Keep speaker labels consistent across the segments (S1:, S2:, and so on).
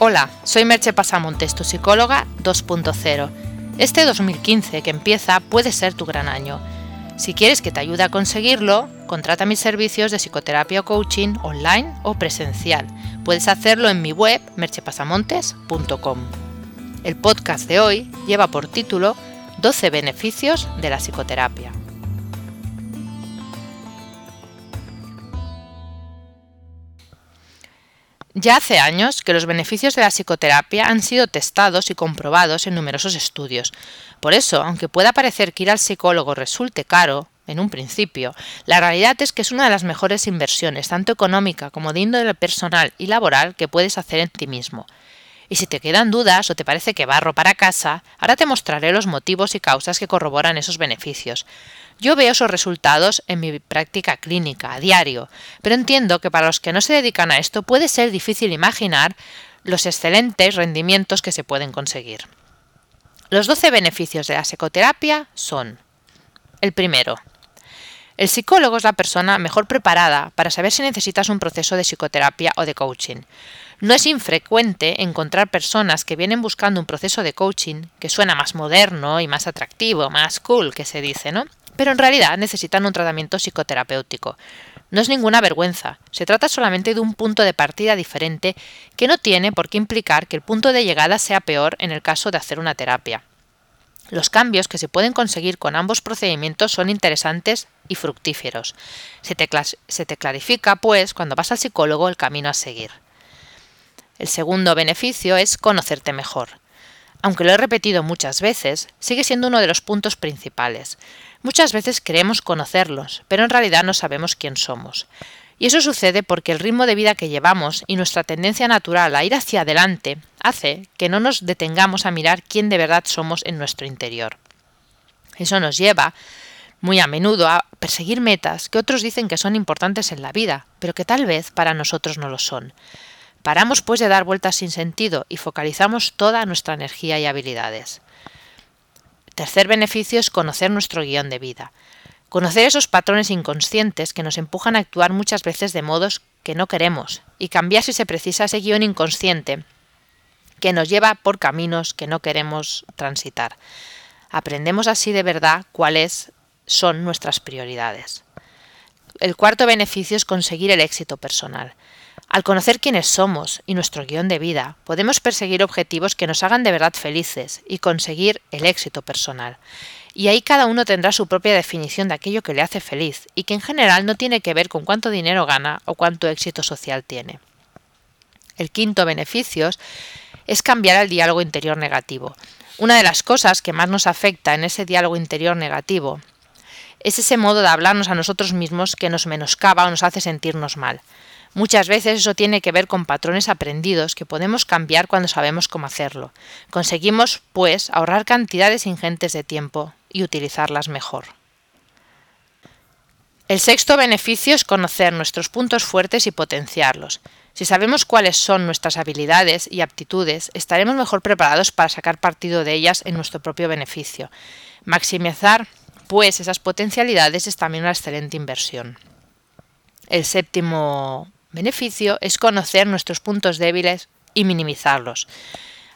S1: Hola, soy Merche Pasamontes, tu psicóloga 2.0. Este 2015 que empieza puede ser tu gran año. Si quieres que te ayude a conseguirlo, contrata mis servicios de psicoterapia o coaching online o presencial. Puedes hacerlo en mi web merchepasamontes.com. El podcast de hoy lleva por título 12 beneficios de la psicoterapia. Ya hace años que los beneficios de la psicoterapia han sido testados y comprobados en numerosos estudios. Por eso, aunque pueda parecer que ir al psicólogo resulte caro, en un principio, la realidad es que es una de las mejores inversiones, tanto económica como de índole personal y laboral, que puedes hacer en ti mismo. Y si te quedan dudas o te parece que barro para casa, ahora te mostraré los motivos y causas que corroboran esos beneficios. Yo veo esos resultados en mi práctica clínica, a diario, pero entiendo que para los que no se dedican a esto puede ser difícil imaginar los excelentes rendimientos que se pueden conseguir. Los 12 beneficios de la psicoterapia son el primero. El psicólogo es la persona mejor preparada para saber si necesitas un proceso de psicoterapia o de coaching. No es infrecuente encontrar personas que vienen buscando un proceso de coaching que suena más moderno y más atractivo, más cool, que se dice, ¿no? Pero en realidad necesitan un tratamiento psicoterapéutico. No es ninguna vergüenza, se trata solamente de un punto de partida diferente que no tiene por qué implicar que el punto de llegada sea peor en el caso de hacer una terapia. Los cambios que se pueden conseguir con ambos procedimientos son interesantes y fructíferos. Se te, se te clarifica, pues, cuando vas al psicólogo el camino a seguir. El segundo beneficio es conocerte mejor. Aunque lo he repetido muchas veces, sigue siendo uno de los puntos principales. Muchas veces creemos conocerlos, pero en realidad no sabemos quién somos. Y eso sucede porque el ritmo de vida que llevamos y nuestra tendencia natural a ir hacia adelante hace que no nos detengamos a mirar quién de verdad somos en nuestro interior. Eso nos lleva muy a menudo a perseguir metas que otros dicen que son importantes en la vida, pero que tal vez para nosotros no lo son. Paramos pues de dar vueltas sin sentido y focalizamos toda nuestra energía y habilidades. Tercer beneficio es conocer nuestro guion de vida. Conocer esos patrones inconscientes que nos empujan a actuar muchas veces de modos que no queremos y cambiar si se precisa ese guion inconsciente que nos lleva por caminos que no queremos transitar. Aprendemos así de verdad cuáles son nuestras prioridades. El cuarto beneficio es conseguir el éxito personal. Al conocer quiénes somos y nuestro guion de vida, podemos perseguir objetivos que nos hagan de verdad felices y conseguir el éxito personal. Y ahí cada uno tendrá su propia definición de aquello que le hace feliz y que en general no tiene que ver con cuánto dinero gana o cuánto éxito social tiene. El quinto beneficio es cambiar el diálogo interior negativo. Una de las cosas que más nos afecta en ese diálogo interior negativo es ese modo de hablarnos a nosotros mismos que nos menoscaba o nos hace sentirnos mal. Muchas veces eso tiene que ver con patrones aprendidos que podemos cambiar cuando sabemos cómo hacerlo. Conseguimos, pues, ahorrar cantidades ingentes de tiempo y utilizarlas mejor. El sexto beneficio es conocer nuestros puntos fuertes y potenciarlos. Si sabemos cuáles son nuestras habilidades y aptitudes, estaremos mejor preparados para sacar partido de ellas en nuestro propio beneficio. Maximizar, pues, esas potencialidades es también una excelente inversión. El séptimo beneficio es conocer nuestros puntos débiles y minimizarlos.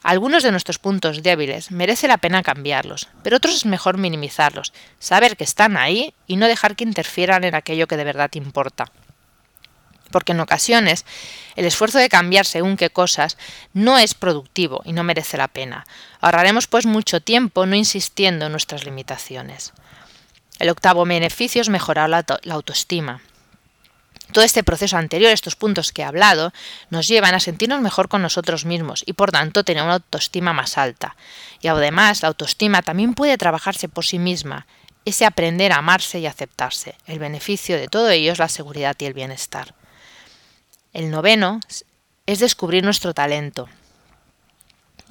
S1: Algunos de nuestros puntos débiles merece la pena cambiarlos, pero otros es mejor minimizarlos, saber que están ahí y no dejar que interfieran en aquello que de verdad importa. Porque en ocasiones el esfuerzo de cambiar según qué cosas no es productivo y no merece la pena. Ahorraremos pues mucho tiempo no insistiendo en nuestras limitaciones. El octavo beneficio es mejorar la, autoestima. Todo este proceso anterior, estos puntos que he hablado, nos llevan a sentirnos mejor con nosotros mismos y por tanto tener una autoestima más alta. Y además la autoestima también puede trabajarse por sí misma, ese aprender a amarse y aceptarse. El beneficio de todo ello es la seguridad y el bienestar. El noveno es descubrir nuestro talento,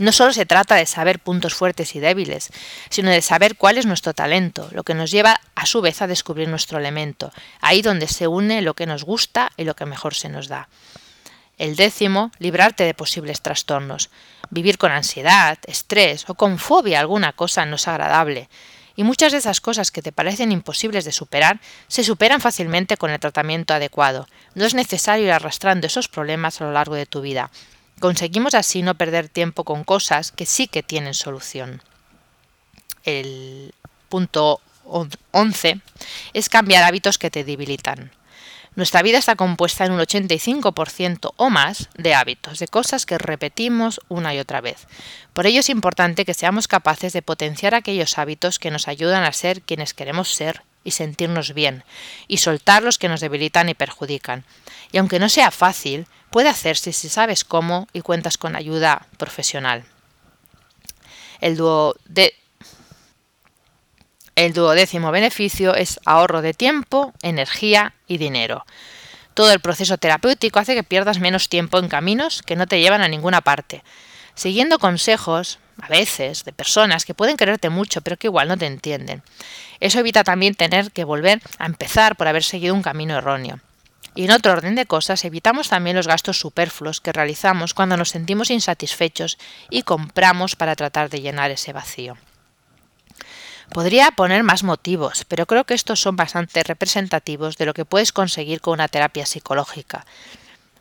S1: no solo se trata de saber puntos fuertes y débiles, sino de saber cuál es nuestro talento, lo que nos lleva a su vez a descubrir nuestro elemento, ahí donde se une lo que nos gusta y lo que mejor se nos da. El décimo, librarte de posibles trastornos. Vivir con ansiedad, estrés o con fobia alguna cosa no es agradable. Y muchas de esas cosas que te parecen imposibles de superar se superan fácilmente con el tratamiento adecuado. No es necesario ir arrastrando esos problemas a lo largo de tu vida Conseguimos así no perder tiempo con cosas que sí que tienen solución. El punto 11 es cambiar hábitos que te debilitan. Nuestra vida está compuesta en un 85% o más de hábitos, de cosas que repetimos una y otra vez. Por ello es importante que seamos capaces de potenciar aquellos hábitos que nos ayudan a ser quienes queremos ser y sentirnos bien, y soltar los que nos debilitan y perjudican. Y aunque no sea fácil, puede hacerse si sabes cómo y cuentas con ayuda profesional. El, de el duodécimo beneficio es ahorro de tiempo, energía y dinero. Todo el proceso terapéutico hace que pierdas menos tiempo en caminos que no te llevan a ninguna parte. Siguiendo consejos, a veces, de personas que pueden quererte mucho pero que igual no te entienden. Eso evita también tener que volver a empezar por haber seguido un camino erróneo. Y en otro orden de cosas, evitamos también los gastos superfluos que realizamos cuando nos sentimos insatisfechos y compramos para tratar de llenar ese vacío. Podría poner más motivos, pero creo que estos son bastante representativos de lo que puedes conseguir con una terapia psicológica.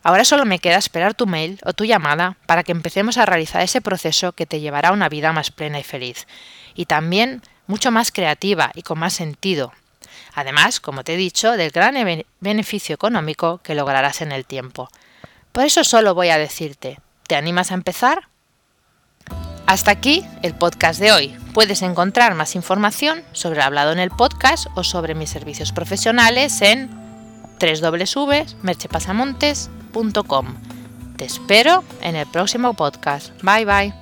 S1: Ahora solo me queda esperar tu mail o tu llamada para que empecemos a realizar ese proceso que te llevará a una vida más plena y feliz, y también mucho más creativa y con más sentido. Además, como te he dicho, del gran beneficio económico que lograrás en el tiempo. Por eso solo voy a decirte, ¿te animas a empezar? Hasta aquí el podcast de hoy. Puedes encontrar más información sobre el hablado en el podcast o sobre mis servicios profesionales en www.merchepasamontes.com. Te espero en el próximo podcast. Bye bye.